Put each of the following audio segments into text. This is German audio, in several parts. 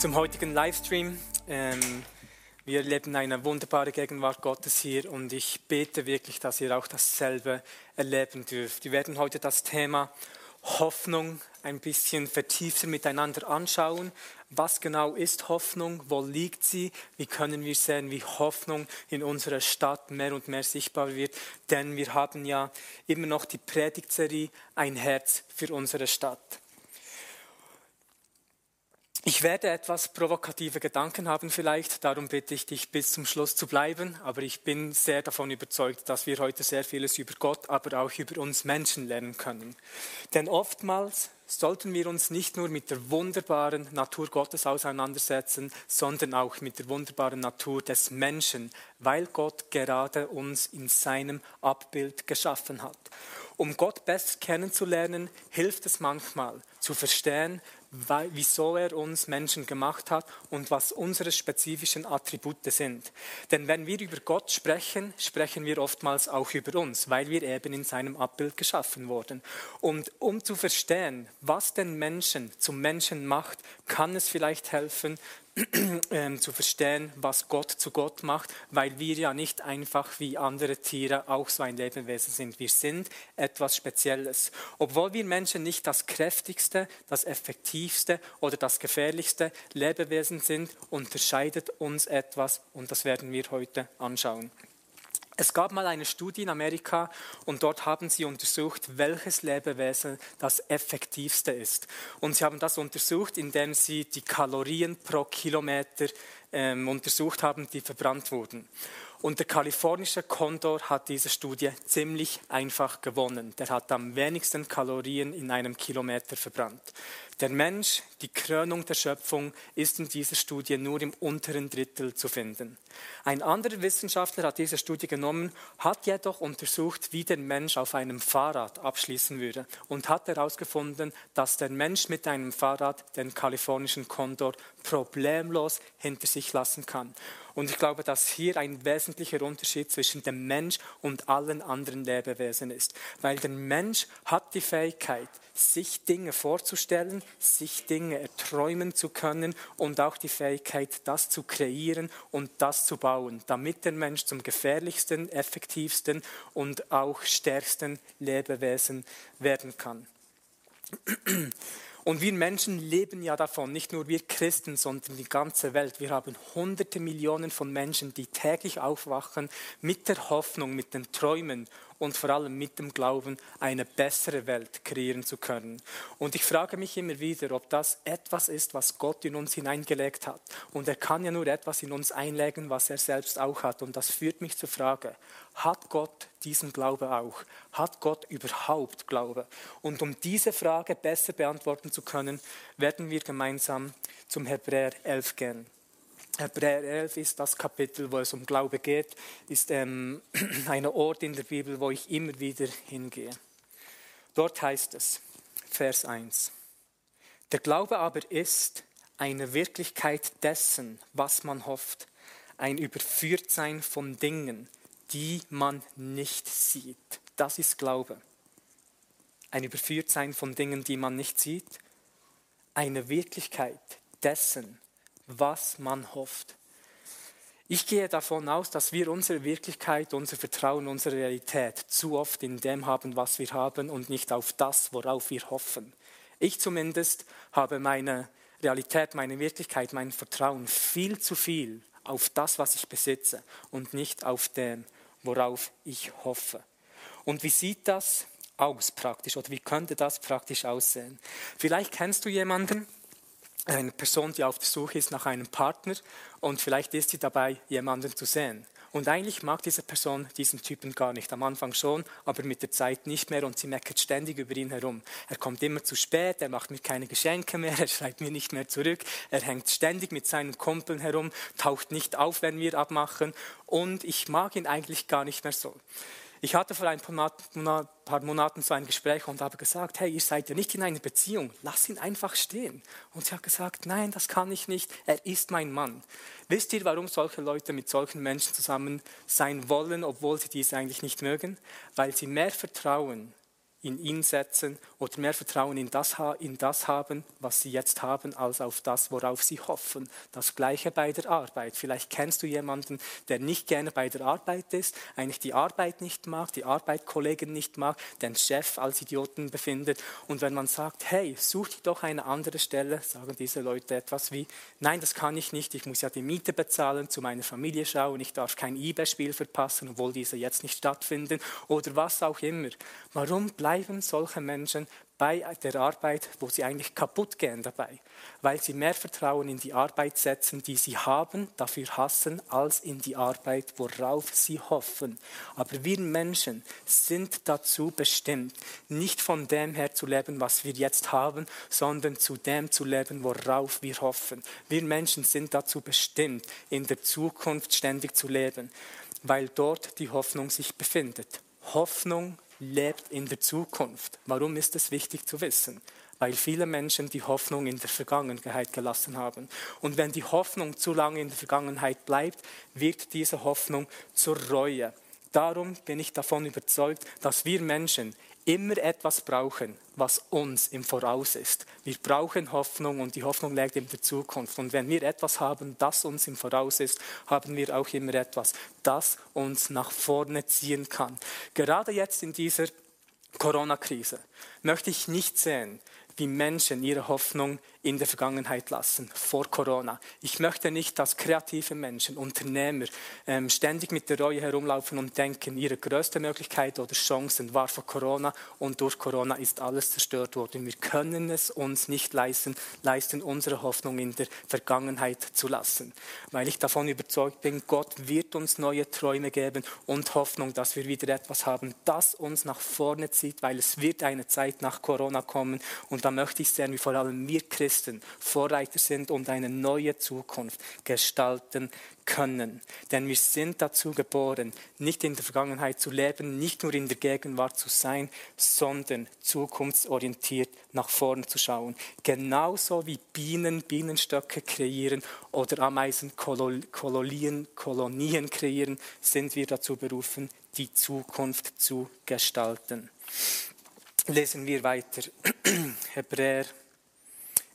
Zum heutigen Livestream. Ähm, wir erleben eine wunderbare Gegenwart Gottes hier und ich bete wirklich, dass ihr auch dasselbe erleben dürft. Wir werden heute das Thema Hoffnung ein bisschen vertiefter miteinander anschauen. Was genau ist Hoffnung? Wo liegt sie? Wie können wir sehen, wie Hoffnung in unserer Stadt mehr und mehr sichtbar wird? Denn wir haben ja immer noch die Predigtserie Ein Herz für unsere Stadt. Ich werde etwas provokative Gedanken haben vielleicht, darum bitte ich dich bis zum Schluss zu bleiben, aber ich bin sehr davon überzeugt, dass wir heute sehr vieles über Gott, aber auch über uns Menschen lernen können. Denn oftmals sollten wir uns nicht nur mit der wunderbaren Natur Gottes auseinandersetzen, sondern auch mit der wunderbaren Natur des Menschen, weil Gott gerade uns in seinem Abbild geschaffen hat. Um Gott besser kennenzulernen, hilft es manchmal zu verstehen, wieso er uns Menschen gemacht hat und was unsere spezifischen Attribute sind. Denn wenn wir über Gott sprechen, sprechen wir oftmals auch über uns, weil wir eben in seinem Abbild geschaffen wurden. Und um zu verstehen, was den Menschen zum Menschen macht, kann es vielleicht helfen, ähm, zu verstehen, was Gott zu Gott macht, weil wir ja nicht einfach wie andere Tiere auch so ein Lebewesen sind. Wir sind etwas Spezielles. Obwohl wir Menschen nicht das kräftigste, das effektivste oder das gefährlichste Lebewesen sind, unterscheidet uns etwas und das werden wir heute anschauen. Es gab mal eine Studie in Amerika und dort haben sie untersucht, welches Lebewesen das effektivste ist. Und sie haben das untersucht, indem sie die Kalorien pro Kilometer ähm, untersucht haben, die verbrannt wurden. Und der kalifornische Kondor hat diese Studie ziemlich einfach gewonnen. Der hat am wenigsten Kalorien in einem Kilometer verbrannt. Der Mensch, die Krönung der Schöpfung, ist in dieser Studie nur im unteren Drittel zu finden. Ein anderer Wissenschaftler hat diese Studie genommen, hat jedoch untersucht, wie der Mensch auf einem Fahrrad abschließen würde und hat herausgefunden, dass der Mensch mit einem Fahrrad den kalifornischen Kondor problemlos hinter sich lassen kann. Und ich glaube, dass hier ein wesentlicher Unterschied zwischen dem Mensch und allen anderen Lebewesen ist. Weil der Mensch hat die Fähigkeit, sich Dinge vorzustellen, sich Dinge erträumen zu können und auch die Fähigkeit, das zu kreieren und das zu bauen, damit der Mensch zum gefährlichsten, effektivsten und auch stärksten Lebewesen werden kann. Und wir Menschen leben ja davon, nicht nur wir Christen, sondern die ganze Welt. Wir haben hunderte Millionen von Menschen, die täglich aufwachen mit der Hoffnung, mit den Träumen und vor allem mit dem Glauben, eine bessere Welt kreieren zu können. Und ich frage mich immer wieder, ob das etwas ist, was Gott in uns hineingelegt hat. Und er kann ja nur etwas in uns einlegen, was er selbst auch hat. Und das führt mich zur Frage, hat Gott diesen Glaube auch? Hat Gott überhaupt Glaube? Und um diese Frage besser beantworten zu können, werden wir gemeinsam zum Hebräer 11 gehen. Hebräer 11 ist das Kapitel, wo es um Glaube geht, ist ähm, ein Ort in der Bibel, wo ich immer wieder hingehe. Dort heißt es, Vers 1, der Glaube aber ist eine Wirklichkeit dessen, was man hofft, ein Überführtsein von Dingen, die man nicht sieht. Das ist Glaube. Ein Überführtsein von Dingen, die man nicht sieht. Eine Wirklichkeit dessen, was man hofft. Ich gehe davon aus, dass wir unsere Wirklichkeit, unser Vertrauen, unsere Realität zu oft in dem haben, was wir haben und nicht auf das, worauf wir hoffen. Ich zumindest habe meine Realität, meine Wirklichkeit, mein Vertrauen viel zu viel auf das, was ich besitze und nicht auf dem, worauf ich hoffe. Und wie sieht das aus praktisch oder wie könnte das praktisch aussehen? Vielleicht kennst du jemanden, eine Person, die auf der Suche ist nach einem Partner und vielleicht ist sie dabei, jemanden zu sehen. Und eigentlich mag diese Person diesen Typen gar nicht. Am Anfang schon, aber mit der Zeit nicht mehr und sie meckert ständig über ihn herum. Er kommt immer zu spät, er macht mir keine Geschenke mehr, er schreibt mir nicht mehr zurück, er hängt ständig mit seinen Kumpeln herum, taucht nicht auf, wenn wir abmachen und ich mag ihn eigentlich gar nicht mehr so. Ich hatte vor ein paar Monaten so ein Gespräch und habe gesagt, hey, ihr seid ja nicht in einer Beziehung, lass ihn einfach stehen. Und sie hat gesagt, nein, das kann ich nicht, er ist mein Mann. Wisst ihr, warum solche Leute mit solchen Menschen zusammen sein wollen, obwohl sie dies eigentlich nicht mögen? Weil sie mehr Vertrauen in ihn setzen oder mehr Vertrauen in das, in das haben, was sie jetzt haben, als auf das, worauf sie hoffen. Das gleiche bei der Arbeit. Vielleicht kennst du jemanden, der nicht gerne bei der Arbeit ist, eigentlich die Arbeit nicht mag, die Arbeitskollegen nicht mag, den Chef als Idioten befindet. Und wenn man sagt, hey, such dir doch eine andere Stelle, sagen diese Leute etwas wie, nein, das kann ich nicht, ich muss ja die Miete bezahlen, zu meiner Familie schauen, ich darf kein eBay-Spiel verpassen, obwohl diese jetzt nicht stattfinden oder was auch immer. Warum bleibt bleiben solche Menschen bei der Arbeit, wo sie eigentlich kaputt gehen dabei, weil sie mehr Vertrauen in die Arbeit setzen, die sie haben, dafür hassen, als in die Arbeit, worauf sie hoffen. Aber wir Menschen sind dazu bestimmt, nicht von dem her zu leben, was wir jetzt haben, sondern zu dem zu leben, worauf wir hoffen. Wir Menschen sind dazu bestimmt, in der Zukunft ständig zu leben, weil dort die Hoffnung sich befindet. Hoffnung lebt in der Zukunft. Warum ist es wichtig zu wissen? Weil viele Menschen die Hoffnung in der Vergangenheit gelassen haben. Und wenn die Hoffnung zu lange in der Vergangenheit bleibt, wird diese Hoffnung zur Reue. Darum bin ich davon überzeugt, dass wir Menschen immer etwas brauchen, was uns im Voraus ist. Wir brauchen Hoffnung und die Hoffnung liegt in der Zukunft. Und wenn wir etwas haben, das uns im Voraus ist, haben wir auch immer etwas, das uns nach vorne ziehen kann. Gerade jetzt in dieser Corona-Krise möchte ich nicht sehen, wie Menschen ihre Hoffnung in der Vergangenheit lassen, vor Corona. Ich möchte nicht, dass kreative Menschen, Unternehmer ähm, ständig mit der Reue herumlaufen und denken, ihre größte Möglichkeit oder Chancen war vor Corona und durch Corona ist alles zerstört worden. Wir können es uns nicht leisten, leisten unsere Hoffnung in der Vergangenheit zu lassen, weil ich davon überzeugt bin, Gott wird uns neue Träume geben und Hoffnung, dass wir wieder etwas haben, das uns nach vorne zieht, weil es wird eine Zeit nach Corona kommen und da möchte ich sehen, wie vor allem wir Christen Christen Vorreiter sind und eine neue Zukunft gestalten können. Denn wir sind dazu geboren, nicht in der Vergangenheit zu leben, nicht nur in der Gegenwart zu sein, sondern zukunftsorientiert nach vorne zu schauen. Genauso wie Bienen Bienenstöcke kreieren oder Ameisen Kolonien, Kolonien kreieren, sind wir dazu berufen, die Zukunft zu gestalten. Lesen wir weiter. Hebräer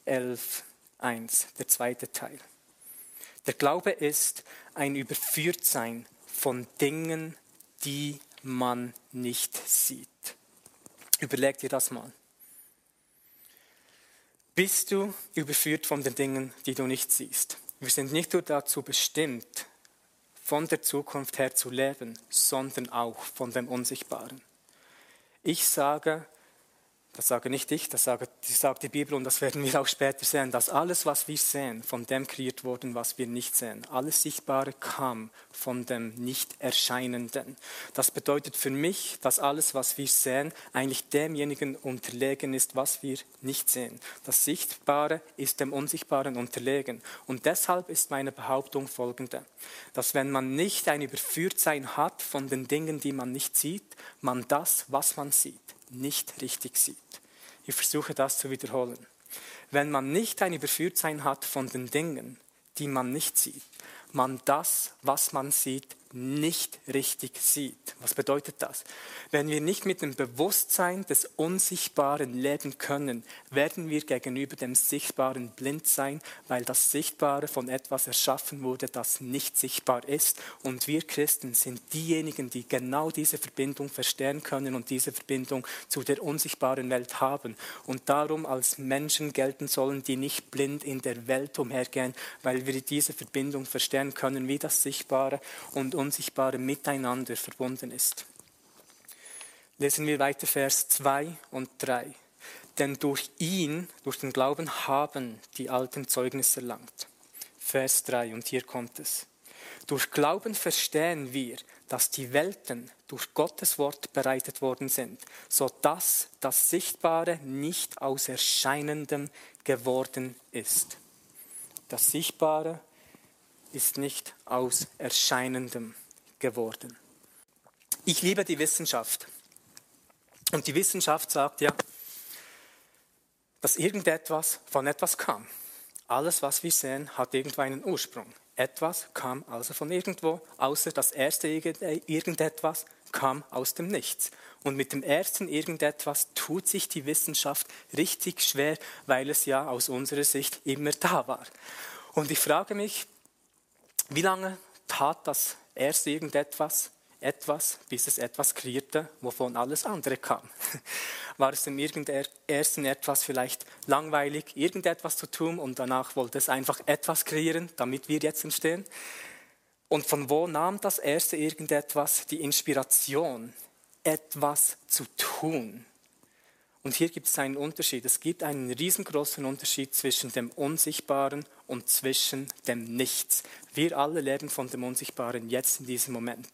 11, 1, der zweite Teil. Der Glaube ist ein Überführtsein von Dingen, die man nicht sieht. Überleg dir das mal. Bist du überführt von den Dingen, die du nicht siehst? Wir sind nicht nur dazu bestimmt, von der Zukunft her zu leben, sondern auch von dem Unsichtbaren. Ich sage, das sage nicht ich, das sagt, das sagt die Bibel und das werden wir auch später sehen, dass alles, was wir sehen, von dem kreiert wurde, was wir nicht sehen. Alles Sichtbare kam von dem Nicht-Erscheinenden. Das bedeutet für mich, dass alles, was wir sehen, eigentlich demjenigen unterlegen ist, was wir nicht sehen. Das Sichtbare ist dem Unsichtbaren unterlegen. Und deshalb ist meine Behauptung folgende, dass wenn man nicht ein Überführtsein hat von den Dingen, die man nicht sieht, man das, was man sieht, nicht richtig sieht. Ich versuche das zu wiederholen. Wenn man nicht ein Überführtsein hat von den Dingen, die man nicht sieht, man das, was man sieht, nicht richtig sieht. Was bedeutet das? Wenn wir nicht mit dem Bewusstsein des Unsichtbaren leben können, werden wir gegenüber dem Sichtbaren blind sein, weil das Sichtbare von etwas erschaffen wurde, das nicht sichtbar ist. Und wir Christen sind diejenigen, die genau diese Verbindung verstehen können und diese Verbindung zu der unsichtbaren Welt haben. Und darum als Menschen gelten sollen, die nicht blind in der Welt umhergehen, weil wir diese Verbindung verstehen können, wie das Sichtbare und Unsichtbare miteinander verbunden ist. Lesen wir weiter Vers 2 und 3. Denn durch ihn, durch den Glauben haben die alten Zeugnis erlangt. Vers 3 und hier kommt es. Durch Glauben verstehen wir, dass die Welten durch Gottes Wort bereitet worden sind, so dass das Sichtbare nicht aus Erscheinendem geworden ist. Das Sichtbare ist nicht aus Erscheinendem geworden. Ich liebe die Wissenschaft. Und die Wissenschaft sagt ja, dass irgendetwas von etwas kam. Alles, was wir sehen, hat irgendwo einen Ursprung. Etwas kam also von irgendwo, außer das erste irgendetwas kam aus dem Nichts. Und mit dem ersten irgendetwas tut sich die Wissenschaft richtig schwer, weil es ja aus unserer Sicht immer da war. Und ich frage mich, wie lange tat das erste irgendetwas etwas, bis es etwas kreierte, wovon alles andere kam? War es dem ersten etwas vielleicht langweilig, irgendetwas zu tun und danach wollte es einfach etwas kreieren, damit wir jetzt entstehen? Und von wo nahm das erste irgendetwas die Inspiration, etwas zu tun? Und hier gibt es einen Unterschied. Es gibt einen riesengroßen Unterschied zwischen dem Unsichtbaren und zwischen dem Nichts. Wir alle leben von dem Unsichtbaren jetzt in diesem Moment.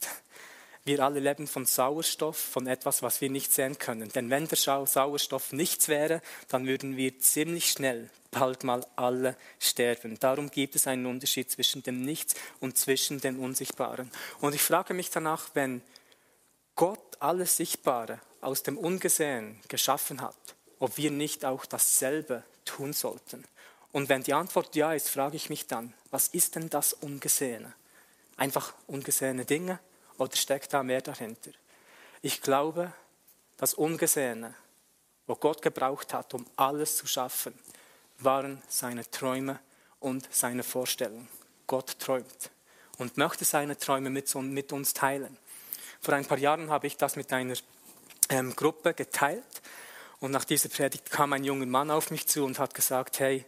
Wir alle leben von Sauerstoff, von etwas, was wir nicht sehen können. Denn wenn der Sauerstoff nichts wäre, dann würden wir ziemlich schnell bald mal alle sterben. Darum gibt es einen Unterschied zwischen dem Nichts und zwischen dem Unsichtbaren. Und ich frage mich danach, wenn Gott alles Sichtbare aus dem Ungesehen geschaffen hat, ob wir nicht auch dasselbe tun sollten. Und wenn die Antwort ja ist, frage ich mich dann, was ist denn das Ungesehene? Einfach ungesehene Dinge? Oder steckt da mehr dahinter? Ich glaube, das Ungesehene, wo Gott gebraucht hat, um alles zu schaffen, waren seine Träume und seine Vorstellungen. Gott träumt und möchte seine Träume mit, uns teilen. Vor ein paar Jahren habe ich das mit einer ähm, Gruppe geteilt und nach dieser Predigt kam ein junger Mann auf mich zu und hat gesagt, hey,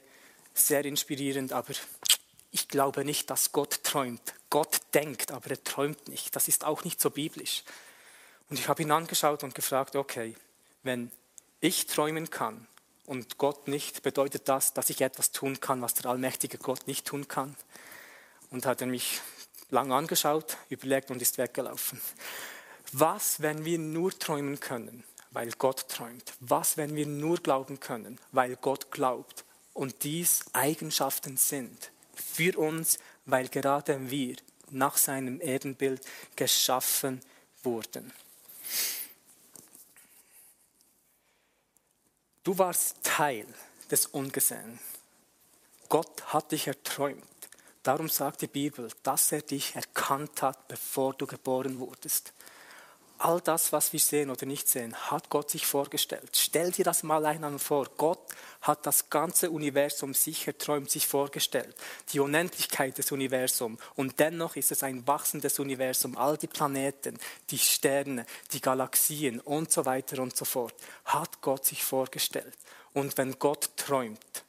sehr inspirierend, aber ich glaube nicht, dass Gott träumt. Gott denkt, aber er träumt nicht. Das ist auch nicht so biblisch. Und ich habe ihn angeschaut und gefragt, okay, wenn ich träumen kann und Gott nicht, bedeutet das, dass ich etwas tun kann, was der allmächtige Gott nicht tun kann? Und hat er mich lang angeschaut, überlegt und ist weggelaufen. Was, wenn wir nur träumen können, weil Gott träumt? Was, wenn wir nur glauben können, weil Gott glaubt? Und dies Eigenschaften sind für uns, weil gerade wir nach seinem Ebenbild geschaffen wurden. Du warst Teil des Ungesehenen. Gott hat dich erträumt. Darum sagt die Bibel, dass er dich erkannt hat, bevor du geboren wurdest all das, was wir sehen oder nicht sehen, hat Gott sich vorgestellt. Stell dir das mal einmal vor. Gott hat das ganze Universum sich erträumt, sich vorgestellt. Die Unendlichkeit des Universums. Und dennoch ist es ein wachsendes Universum. All die Planeten, die Sterne, die Galaxien und so weiter und so fort. Hat Gott sich vorgestellt. Und wenn Gott träumt,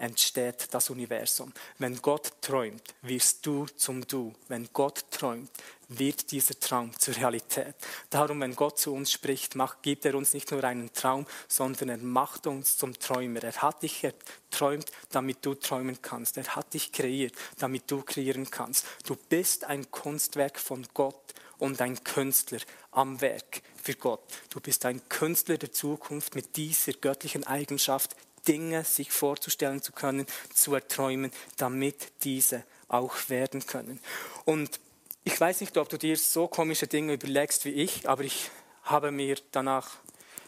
entsteht das Universum. Wenn Gott träumt, wirst du zum Du. Wenn Gott träumt, wird dieser Traum zur Realität. Darum, wenn Gott zu uns spricht, macht, gibt er uns nicht nur einen Traum, sondern er macht uns zum Träumer. Er hat dich geträumt, damit du träumen kannst. Er hat dich kreiert, damit du kreieren kannst. Du bist ein Kunstwerk von Gott und ein Künstler am Werk für Gott. Du bist ein Künstler der Zukunft mit dieser göttlichen Eigenschaft Dinge sich vorzustellen zu können, zu erträumen, damit diese auch werden können. Und ich weiß nicht, ob du dir so komische Dinge überlegst wie ich, aber ich habe mir danach,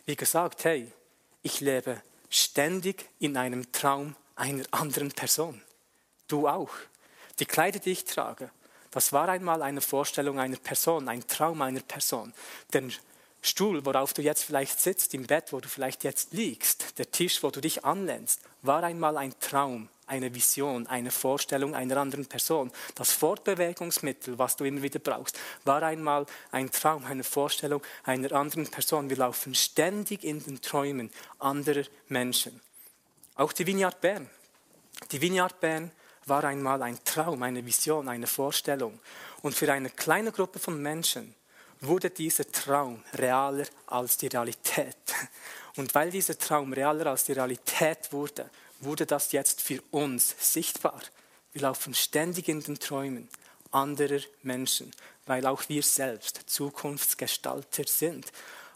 wie gesagt, hey, ich lebe ständig in einem Traum einer anderen Person. Du auch. Die Kleider, die ich trage, das war einmal eine Vorstellung einer Person, ein Traum einer Person. Denn Stuhl, worauf du jetzt vielleicht sitzt, im Bett, wo du vielleicht jetzt liegst, der Tisch, wo du dich anlehnst, war einmal ein Traum, eine Vision, eine Vorstellung einer anderen Person. Das Fortbewegungsmittel, was du immer wieder brauchst, war einmal ein Traum, eine Vorstellung einer anderen Person. Wir laufen ständig in den Träumen anderer Menschen. Auch die Vineyard Bern. Die Vineyard Bern war einmal ein Traum, eine Vision, eine Vorstellung. Und für eine kleine Gruppe von Menschen wurde dieser Traum realer als die Realität. Und weil dieser Traum realer als die Realität wurde, wurde das jetzt für uns sichtbar. Wir laufen ständig in den Träumen anderer Menschen, weil auch wir selbst Zukunftsgestalter sind.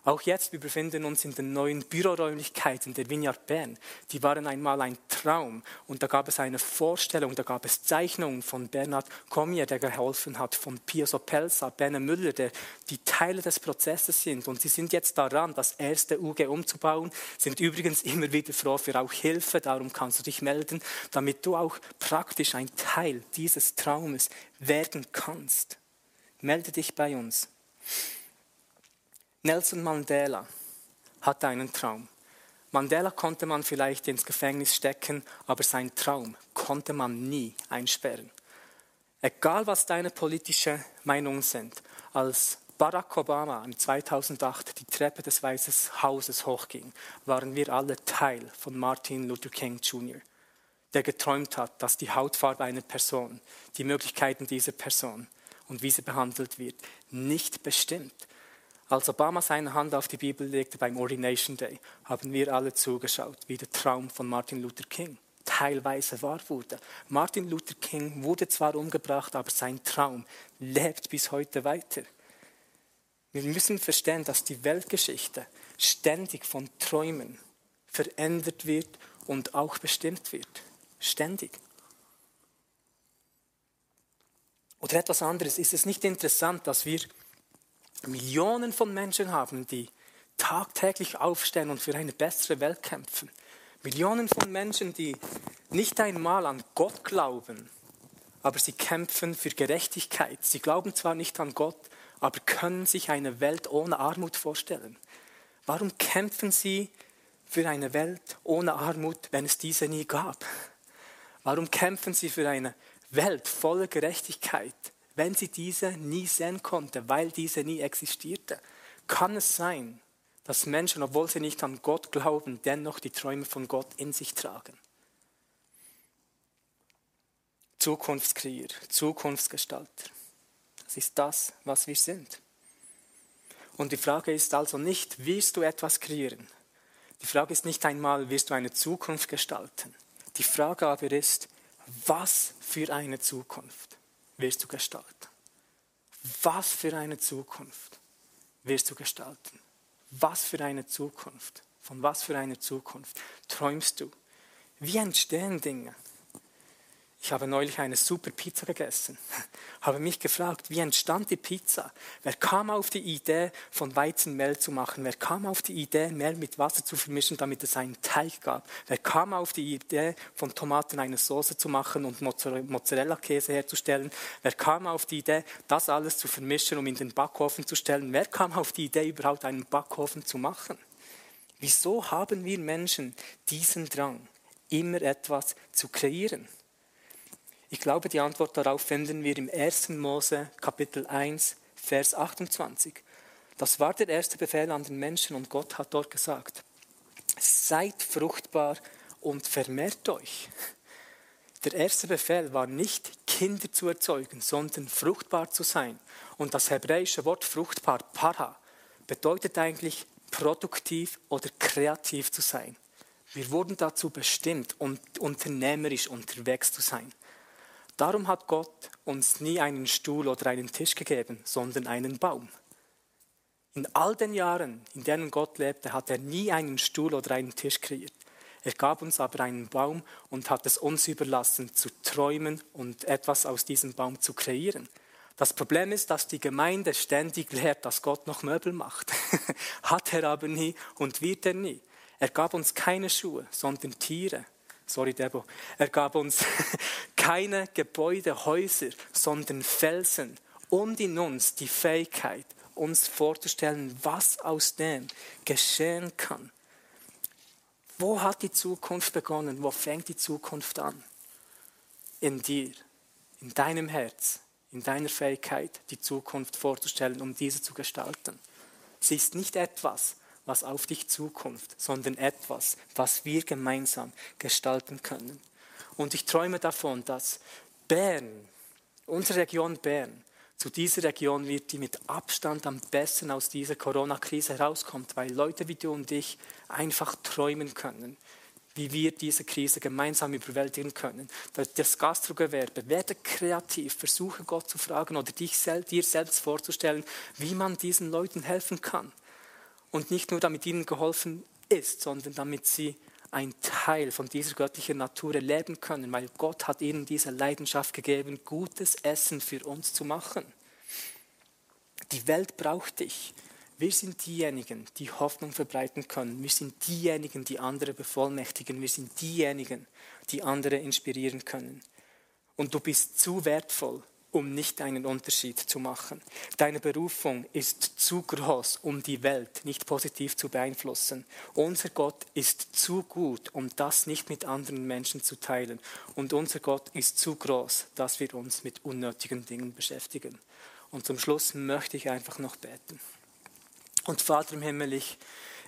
Auch jetzt, wir befinden uns in den neuen Büroräumlichkeiten der Vineyard Bern. Die waren einmal ein Traum und da gab es eine Vorstellung, da gab es Zeichnungen von Bernhard Cormier, der geholfen hat, von Pio Sopelsa, Berne Müller, der die Teile des Prozesses sind und sie sind jetzt daran, das erste UG umzubauen, sind übrigens immer wieder froh für auch Hilfe, darum kannst du dich melden, damit du auch praktisch ein Teil dieses Traumes werden kannst. Melde dich bei uns. Nelson Mandela hatte einen Traum. Mandela konnte man vielleicht ins Gefängnis stecken, aber sein Traum konnte man nie einsperren. Egal was deine politischen Meinungen sind, als Barack Obama im 2008 die Treppe des Weißen Hauses hochging, waren wir alle Teil von Martin Luther King Jr., der geträumt hat, dass die Hautfarbe einer Person, die Möglichkeiten dieser Person und wie sie behandelt wird, nicht bestimmt, als Obama seine Hand auf die Bibel legte beim Ordination Day, haben wir alle zugeschaut, wie der Traum von Martin Luther King teilweise wahr wurde. Martin Luther King wurde zwar umgebracht, aber sein Traum lebt bis heute weiter. Wir müssen verstehen, dass die Weltgeschichte ständig von Träumen verändert wird und auch bestimmt wird. Ständig. Oder etwas anderes. Ist es nicht interessant, dass wir Millionen von Menschen haben, die tagtäglich aufstehen und für eine bessere Welt kämpfen. Millionen von Menschen, die nicht einmal an Gott glauben, aber sie kämpfen für Gerechtigkeit. Sie glauben zwar nicht an Gott, aber können sich eine Welt ohne Armut vorstellen. Warum kämpfen sie für eine Welt ohne Armut, wenn es diese nie gab? Warum kämpfen sie für eine Welt voller Gerechtigkeit, wenn sie diese nie sehen konnte, weil diese nie existierte? Kann es sein, dass Menschen, obwohl sie nicht an Gott glauben, dennoch die Träume von Gott in sich tragen? Zukunftskreier, Zukunftsgestalter. Das ist das, was wir sind. Und die Frage ist also nicht, wirst du etwas kreieren? Die Frage ist nicht einmal, wirst du eine Zukunft gestalten? Die Frage aber ist, was für eine Zukunft? Wirst du gestalten? Was für eine Zukunft wirst du gestalten? Was für eine Zukunft? Von was für einer Zukunft träumst du? Wie entstehen Dinge? Ich habe neulich eine super Pizza gegessen, habe mich gefragt, wie entstand die Pizza? Wer kam auf die Idee, von Weizenmehl zu machen? Wer kam auf die Idee, Mehl mit Wasser zu vermischen, damit es einen Teig gab? Wer kam auf die Idee, von Tomaten eine Soße zu machen und Mozzarella-Käse herzustellen? Wer kam auf die Idee, das alles zu vermischen, um in den Backofen zu stellen? Wer kam auf die Idee, überhaupt einen Backofen zu machen? Wieso haben wir Menschen diesen Drang, immer etwas zu kreieren? Ich glaube, die Antwort darauf finden wir im 1. Mose Kapitel 1, Vers 28. Das war der erste Befehl an den Menschen und Gott hat dort gesagt, seid fruchtbar und vermehrt euch. Der erste Befehl war nicht Kinder zu erzeugen, sondern fruchtbar zu sein. Und das hebräische Wort fruchtbar, para, bedeutet eigentlich produktiv oder kreativ zu sein. Wir wurden dazu bestimmt, um unternehmerisch unterwegs zu sein. Darum hat Gott uns nie einen Stuhl oder einen Tisch gegeben, sondern einen Baum. In all den Jahren, in denen Gott lebte, hat er nie einen Stuhl oder einen Tisch kreiert. Er gab uns aber einen Baum und hat es uns überlassen, zu träumen und etwas aus diesem Baum zu kreieren. Das Problem ist, dass die Gemeinde ständig lehrt, dass Gott noch Möbel macht. hat er aber nie und wird er nie. Er gab uns keine Schuhe, sondern Tiere. Sorry, Debo. Er gab uns keine Gebäude, Häuser, sondern Felsen und in uns die Fähigkeit, uns vorzustellen, was aus dem geschehen kann. Wo hat die Zukunft begonnen? Wo fängt die Zukunft an? In dir, in deinem Herz, in deiner Fähigkeit, die Zukunft vorzustellen, um diese zu gestalten. Sie ist nicht etwas, was auf dich zukommt, sondern etwas, was wir gemeinsam gestalten können. Und ich träume davon, dass Bern, unsere Region Bern, zu dieser Region wird, die mit Abstand am besten aus dieser Corona-Krise herauskommt, weil Leute wie du und ich einfach träumen können. wie wir diese Krise gemeinsam überwältigen können. Das Gastrogewerbe, werde kreativ, versuche Gott zu fragen oder dich dir selbst vorzustellen, wie man diesen Leuten helfen kann. Und nicht nur damit ihnen geholfen ist, sondern damit sie ein Teil von dieser göttlichen Natur erleben können, weil Gott hat ihnen diese Leidenschaft gegeben, gutes Essen für uns zu machen. Die Welt braucht dich. Wir sind diejenigen, die Hoffnung verbreiten können. Wir sind diejenigen, die andere bevollmächtigen. Wir sind diejenigen, die andere inspirieren können. Und du bist zu wertvoll, um nicht einen Unterschied zu machen. Deine Berufung ist zu groß, um die Welt nicht positiv zu beeinflussen. Unser Gott ist zu gut, um das nicht mit anderen Menschen zu teilen. Und unser Gott ist zu groß, dass wir uns mit unnötigen Dingen beschäftigen. Und zum Schluss möchte ich einfach noch beten. Und Vater im Himmel, ich,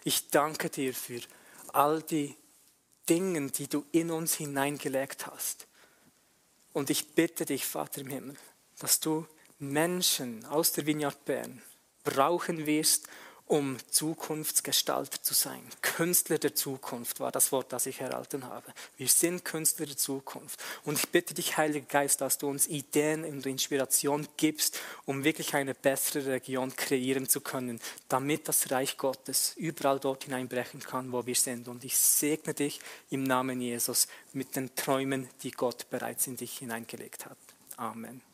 ich danke dir für all die Dinge, die du in uns hineingelegt hast. Und ich bitte dich, Vater im Himmel, dass du Menschen aus der Vineyard Bern brauchen wirst, um Zukunftsgestalter zu sein. Künstler der Zukunft war das Wort, das ich erhalten habe. Wir sind Künstler der Zukunft. Und ich bitte dich, Heiliger Geist, dass du uns Ideen und Inspiration gibst, um wirklich eine bessere Region kreieren zu können, damit das Reich Gottes überall dort hineinbrechen kann, wo wir sind. Und ich segne dich im Namen Jesus mit den Träumen, die Gott bereits in dich hineingelegt hat. Amen.